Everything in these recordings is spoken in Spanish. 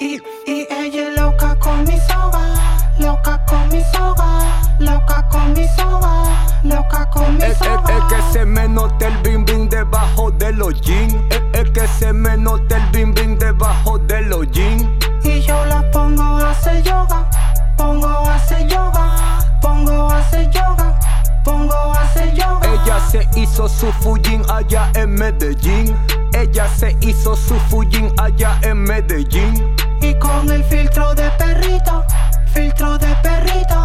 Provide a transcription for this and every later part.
Y, y ella es loca con mi soga, loca con mi soga, loca con mi soga, loca con mi soga. Es, que se me nota el bim bim debajo de los jeans. Es, que se me nota el bim se hizo su fujin allá en Medellín. Ella se hizo su fujin allá en Medellín. Y con el filtro de perrito, filtro de perrito,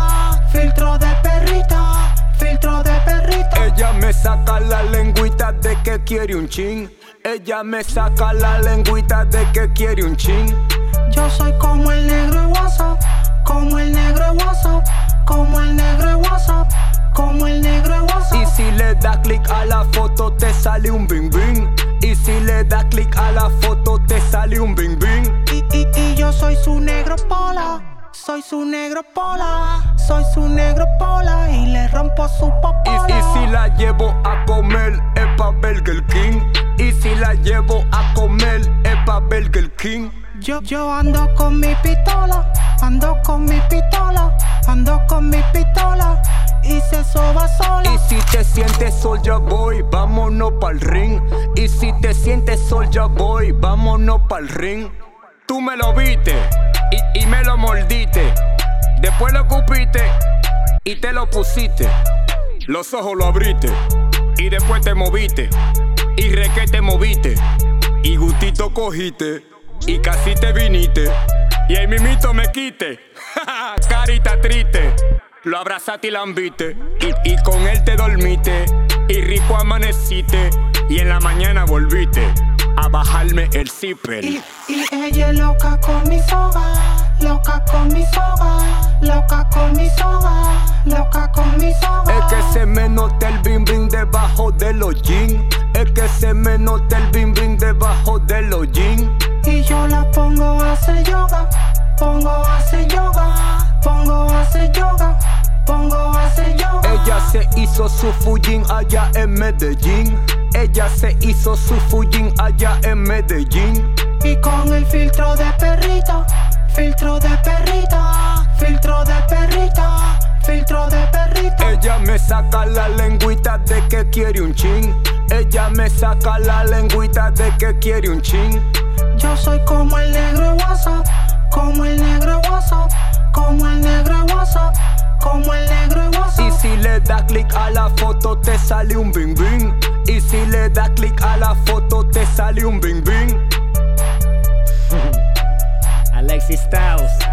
filtro de perrito, filtro de perrito. Ella me saca la lengüita de que quiere un chin. Ella me saca la lengüita de que quiere un chin. Yo soy como el negro WhatsApp, como el negro WhatsApp, como el negro Y si le da click a la foto te sale un bing bing. Y si le da click a la foto te sale un bing bing. Y, y, yo soy su negro pola, soy su negro pola, soy su negro pola y le rompo su popola. Y, y si la llevo a comer es pa' Burger King. Y si la llevo a comer es pa' Burger King. Yo, yo ando con mi pistola, ando con mi pistola, ando con mi pistola y se soba sola. Si te sientes Soldier Boy, vámonos pa'l ring. Y si te sientes Soldier Boy, vámonos pa'l ring. Tú me lo viste y, y me lo mordiste. Después lo cupiste y te lo pusiste. Los ojos lo abriste y después te moviste. Y re que te moviste. Y gustito cogiste y casi te viniste. Y ahí mimito me quite. Carita triste. Lo abrazaste y la ambiste. Y, y con él te dormiste. Y rico amaneciste. Y en la mañana volviste a bajarme el zipper. Y, y ella es loca con mi soga, loca con mi soga, loca con mi soga, loca con mi soga. Es que se me nota el bim bim debajo de los jeans. Es que se me nota el bim bim debajo de los jeans. Y yo la pongo a hacer yoga, pongo a hacer yoga, pongo a hacer yoga, se hizo su fujin allá en Medellín. Ella se hizo su fujin allá en Medellín. Y con el filtro de perrito, filtro de perrito, filtro de perrito, filtro de perrito. Ella me saca la lengüita de que quiere un chin. Ella me saca la lengüita de que quiere un chin. Yo soy como el negro foto te sale un bing bing. Y si le das clic a la foto te sale un bing bing. Alexis Strauss.